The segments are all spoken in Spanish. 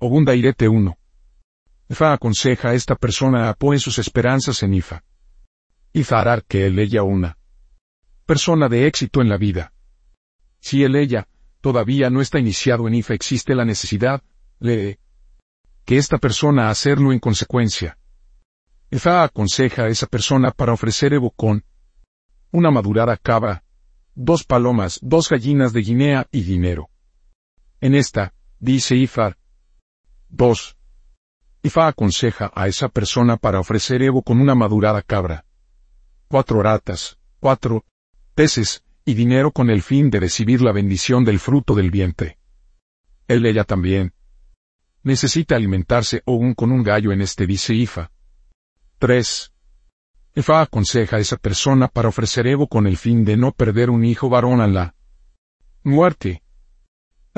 Ogunda Irete 1. Ifa aconseja a esta persona apoye sus esperanzas en Ifa. Ifa hará que él ella una persona de éxito en la vida. Si él ella todavía no está iniciado en Ifa existe la necesidad, lee, que esta persona hacerlo en consecuencia. Ifa aconseja a esa persona para ofrecer Evo con una madurada cabra, dos palomas, dos gallinas de Guinea y dinero. En esta, dice Ifar, 2. Ifa aconseja a esa persona para ofrecer Evo con una madurada cabra. Cuatro ratas, cuatro peces, y dinero con el fin de recibir la bendición del fruto del vientre. Él ella también. Necesita alimentarse aún con un gallo en este dice Ifa. 3. Ifa aconseja a esa persona para ofrecer Evo con el fin de no perder un hijo varón a la muerte.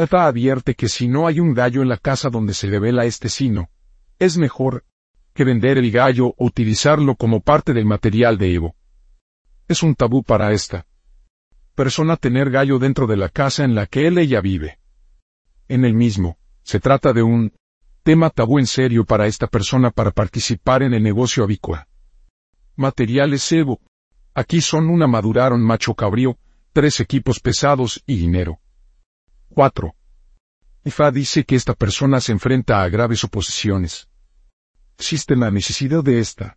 Ifa advierte que si no hay un gallo en la casa donde se revela este sino, es mejor que vender el gallo o utilizarlo como parte del material de Evo. Es un tabú para esta persona tener gallo dentro de la casa en la que él ella vive. En el mismo, se trata de un tema tabú en serio para esta persona para participar en el negocio avícola. Materiales Evo. Aquí son una maduraron macho cabrío, tres equipos pesados y dinero. 4. Ifa dice que esta persona se enfrenta a graves oposiciones. Existe la necesidad de esta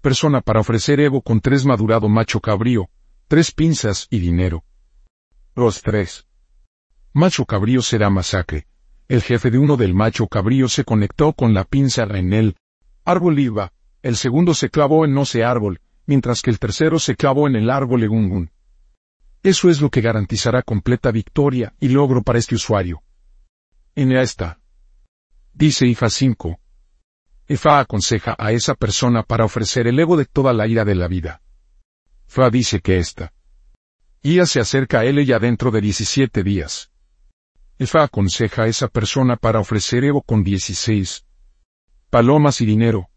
persona para ofrecer Evo con tres madurado macho cabrío, tres pinzas y dinero. Los tres. Macho cabrío será masacre. El jefe de uno del macho cabrío se conectó con la pinza en el árbol iba, el segundo se clavó en no sé árbol, mientras que el tercero se clavó en el árbol egungun. Eso es lo que garantizará completa victoria y logro para este usuario. En esta. Dice IFA 5. IFA aconseja a esa persona para ofrecer el ego de toda la ira de la vida. Fa dice que esta. IA se acerca a él ya dentro de 17 días. Fa aconseja a esa persona para ofrecer Evo con 16 palomas y dinero.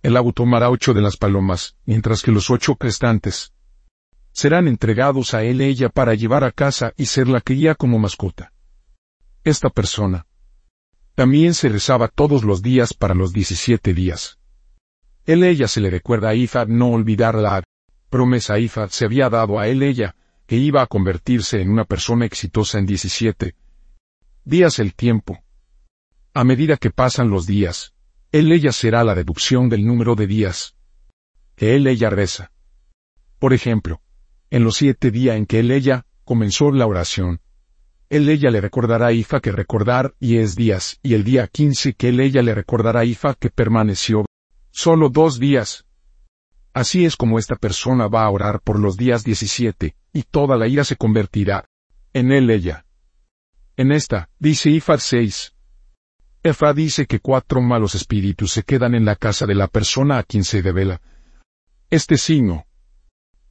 El abu tomará ocho de las palomas, mientras que los ocho restantes serán entregados a él ella para llevar a casa y ser la cría como mascota. Esta persona también se rezaba todos los días para los 17 días. Él ella se le recuerda a Ifa no olvidar la promesa Ifa se había dado a él ella, que iba a convertirse en una persona exitosa en 17 días el tiempo. A medida que pasan los días, él ella será la deducción del número de días que él ella reza. Por ejemplo, en los siete días en que él ella comenzó la oración, él ella le recordará a Ifa que recordar y es días, y el día quince que él ella le recordará a Ifa que permaneció solo dos días, Así es como esta persona va a orar por los días 17, y toda la ira se convertirá en él ella. En esta, dice Ifar 6. Efa dice que cuatro malos espíritus se quedan en la casa de la persona a quien se devela. Este signo.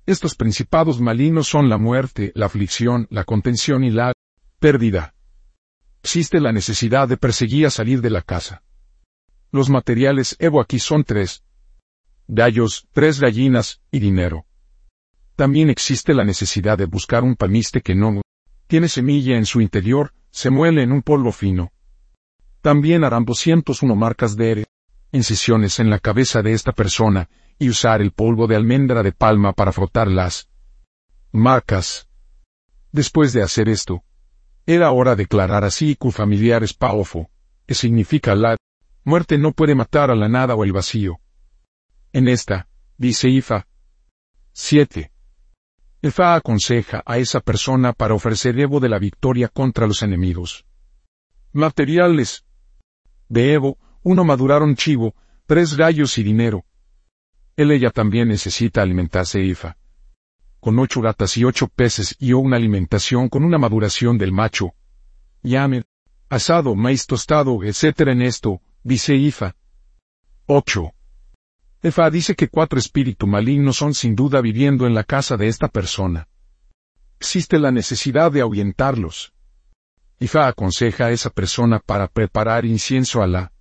Estos principados malignos son la muerte, la aflicción, la contención y la pérdida. Existe la necesidad de perseguir a salir de la casa. Los materiales Evo aquí son tres, gallos, tres gallinas y dinero. También existe la necesidad de buscar un palmiste que no tiene semilla en su interior, se muele en un polvo fino. También harán 201 marcas de incisiones en la cabeza de esta persona, y usar el polvo de almendra de palma para frotar las marcas. Después de hacer esto, era hora de declarar así cu familiares paofo, que significa la muerte no puede matar a la nada o el vacío. En esta, dice Ifa. 7. Ifa aconseja a esa persona para ofrecer Evo de la victoria contra los enemigos. Materiales. De Evo, uno maduraron chivo, tres gallos y dinero. Él ella también necesita alimentarse Ifa. Con ocho gatas y ocho peces y o una alimentación con una maduración del macho. Llame, asado, maíz tostado, etc. en esto, dice Ifa. 8. Efa dice que cuatro espíritus malignos son sin duda viviendo en la casa de esta persona. Existe la necesidad de ahuyentarlos. Ifa aconseja a esa persona para preparar incienso a la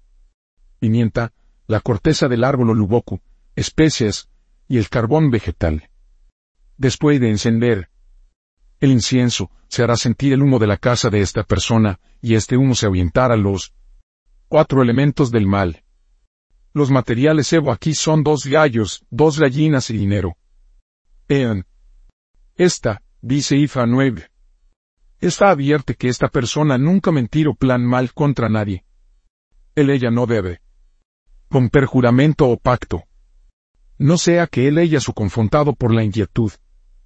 pimienta, la corteza del árbol oluboku, especias y el carbón vegetal. Después de encender el incienso, se hará sentir el humo de la casa de esta persona, y este humo se ahuyentará los Cuatro elementos del mal. Los materiales Evo aquí son dos gallos, dos gallinas y dinero. Ean. Esta, dice Ifa 9. Esta advierte que esta persona nunca mentir o plan mal contra nadie. Él ella no debe. Con perjuramento o pacto. No sea que él ella su confrontado por la inquietud,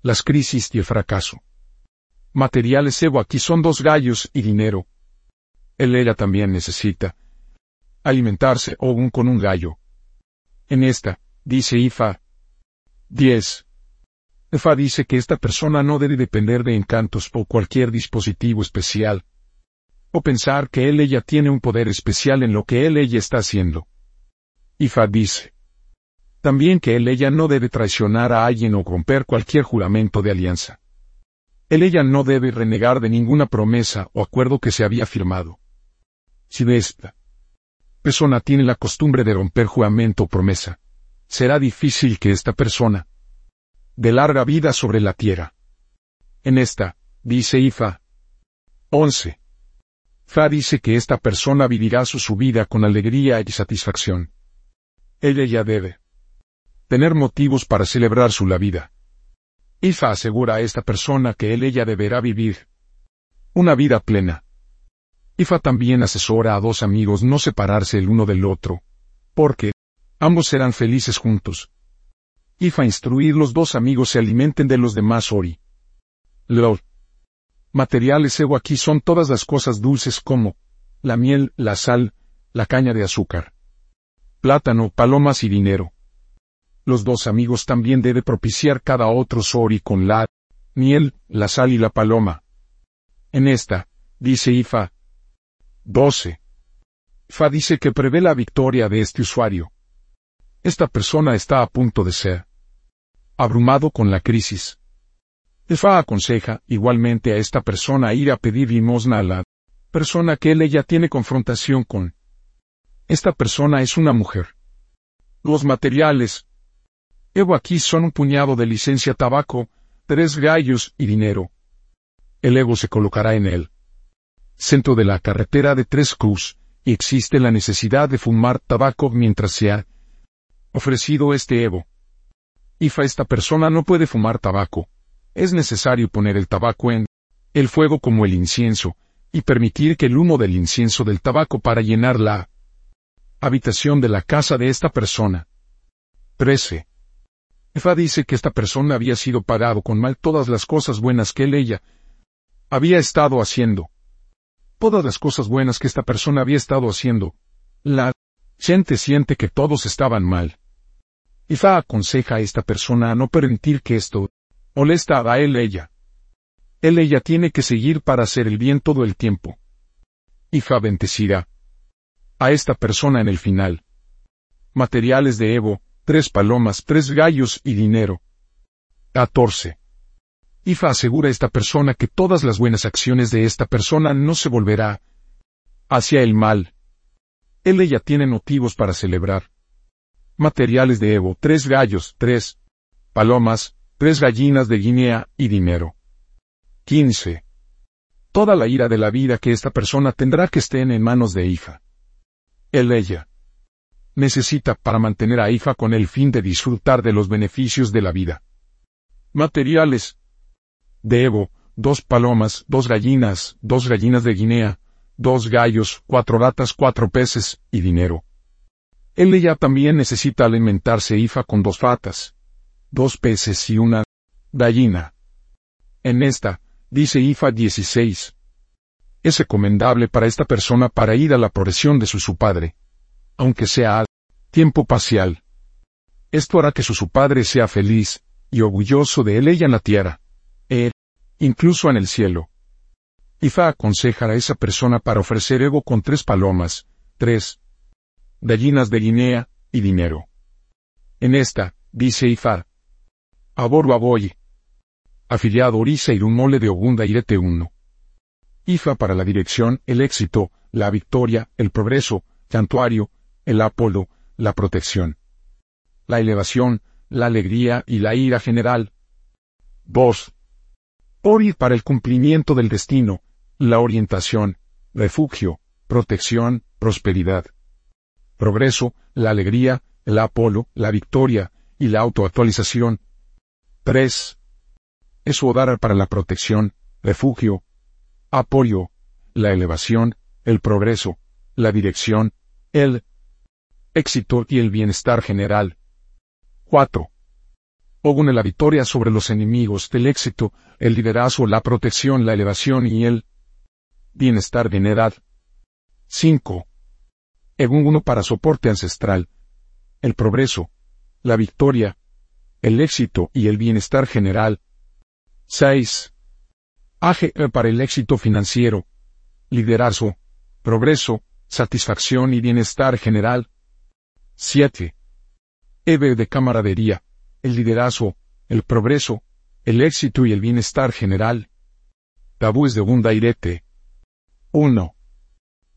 las crisis y el fracaso. Materiales Evo aquí son dos gallos y dinero. Él ella también necesita, alimentarse o un con un gallo. En esta, dice Ifa. 10. Ifa dice que esta persona no debe depender de encantos o cualquier dispositivo especial. O pensar que él ella tiene un poder especial en lo que él ella está haciendo. Ifa dice. También que él ella no debe traicionar a alguien o romper cualquier juramento de alianza. Él ella no debe renegar de ninguna promesa o acuerdo que se había firmado. Si de esta persona tiene la costumbre de romper juramento o promesa, será difícil que esta persona de larga vida sobre la tierra. En esta, dice Ifa. 11. Fa dice que esta persona vivirá su, su vida con alegría y satisfacción. Ella ya debe tener motivos para celebrar su la vida. Ifa asegura a esta persona que él ella deberá vivir una vida plena, Ifa también asesora a dos amigos no separarse el uno del otro, porque ambos serán felices juntos. Ifa instruir los dos amigos se alimenten de los demás Ori. LOL. Materiales Evo aquí son todas las cosas dulces como la miel, la sal, la caña de azúcar, plátano, palomas y dinero. Los dos amigos también debe propiciar cada otro Sori con la miel, la sal y la paloma. En esta, dice Ifa, 12. Fa dice que prevé la victoria de este usuario. Esta persona está a punto de ser abrumado con la crisis. Fa aconseja igualmente a esta persona ir a pedir limosna a la persona que él ella tiene confrontación con. Esta persona es una mujer. Los materiales. Evo aquí son un puñado de licencia tabaco, tres gallos y dinero. El ego se colocará en él centro de la carretera de Tres Cruz, y existe la necesidad de fumar tabaco mientras se ha ofrecido este Evo. Ifa esta persona no puede fumar tabaco. Es necesario poner el tabaco en el fuego como el incienso, y permitir que el humo del incienso del tabaco para llenar la habitación de la casa de esta persona. 13. Ifa dice que esta persona había sido pagado con mal todas las cosas buenas que él ella había estado haciendo todas las cosas buenas que esta persona había estado haciendo. La gente siente que todos estaban mal. Ifa aconseja a esta persona a no permitir que esto molesta a él ella. Él ella tiene que seguir para hacer el bien todo el tiempo. Ifa bendecirá a esta persona en el final. Materiales de Evo, tres palomas, tres gallos y dinero. 14. Ifa asegura a esta persona que todas las buenas acciones de esta persona no se volverá hacia el mal. Él ella tiene motivos para celebrar. Materiales de Evo, tres gallos, tres palomas, tres gallinas de Guinea y dinero. 15. Toda la ira de la vida que esta persona tendrá que estén en manos de Ifa. Él ella necesita para mantener a Ifa con el fin de disfrutar de los beneficios de la vida. Materiales, de Evo, dos palomas, dos gallinas, dos gallinas de Guinea, dos gallos, cuatro ratas, cuatro peces, y dinero. Él ya también necesita alimentarse IFA con dos ratas, dos peces y una gallina. En esta, dice IFA 16. Es recomendable para esta persona para ir a la progresión de su, su padre, aunque sea tiempo parcial. Esto hará que su, su padre sea feliz y orgulloso de él ella en la tierra incluso en el cielo. Ifa aconseja a esa persona para ofrecer ego con tres palomas, tres gallinas de Guinea, y dinero. En esta, dice Ifa, Aboru Aboy, afiliado Orisa y un mole de Ogunda Irete uno. Ifa para la dirección, el éxito, la victoria, el progreso, santuario, el apolo, la protección. La elevación, la alegría y la ira general. Voz, Ori para el cumplimiento del destino, la orientación, refugio, protección, prosperidad. Progreso, la alegría, el apolo, la victoria, y la autoactualización. 3. Es dar para la protección, refugio, apoyo, la elevación, el progreso, la dirección, el éxito y el bienestar general. 4. Ogune la victoria sobre los enemigos del éxito, el liderazgo, la protección, la elevación y el bienestar general. 5. Egun uno para soporte ancestral, el progreso, la victoria, el éxito y el bienestar general. 6. AGE para el éxito financiero, liderazgo, progreso, satisfacción y bienestar general. 7. EVE de camaradería, el liderazgo, el progreso, el éxito y el bienestar general. Tabúes de Gundairete. 1.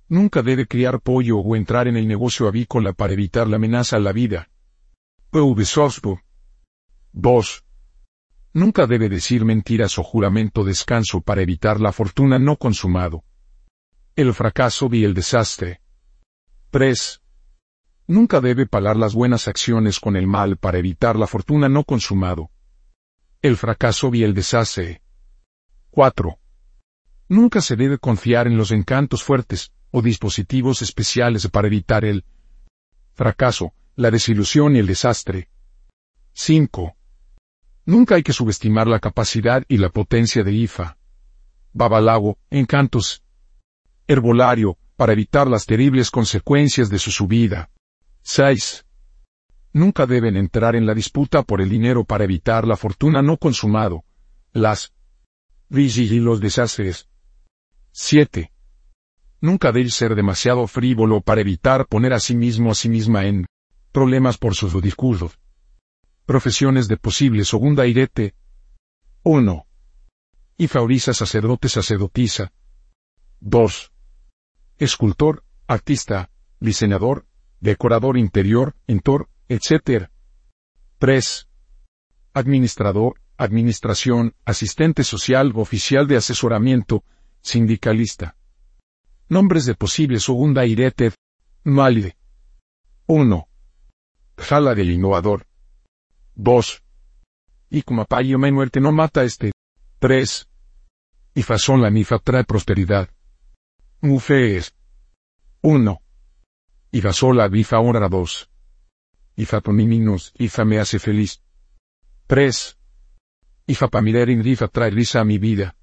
Nunca debe criar pollo o entrar en el negocio avícola para evitar la amenaza a la vida. 2. Nunca debe decir mentiras o juramento descanso para evitar la fortuna no consumado. El fracaso y el desastre. 3. Nunca debe pagar las buenas acciones con el mal para evitar la fortuna no consumado. El fracaso y el desastre. 4. Nunca se debe confiar en los encantos fuertes o dispositivos especiales para evitar el fracaso, la desilusión y el desastre. 5. Nunca hay que subestimar la capacidad y la potencia de IFA. Babalago, encantos. Herbolario, para evitar las terribles consecuencias de su subida. 6. Nunca deben entrar en la disputa por el dinero para evitar la fortuna no consumado, las crisis y los desastres. 7. Nunca debe ser demasiado frívolo para evitar poner a sí mismo a sí misma en problemas por sus discursos. Profesiones de posible segunda irete. 1. Ifauriza sacerdote sacerdotisa. 2. Escultor, artista, diseñador, decorador interior, entor, etc. 3. Administrador, administración, asistente social, oficial de asesoramiento, sindicalista. Nombres de posible segunda irete. Malide. 1. Jala del innovador. 2. Y como payo muerte no mata este. 3. Y fasón la nifa trae prosperidad. Mufees. 1. Va sola bifa hora dos. Y fa por y fa me hace feliz. 3. Y fa pa mirar in rifa trae risa a mi vida.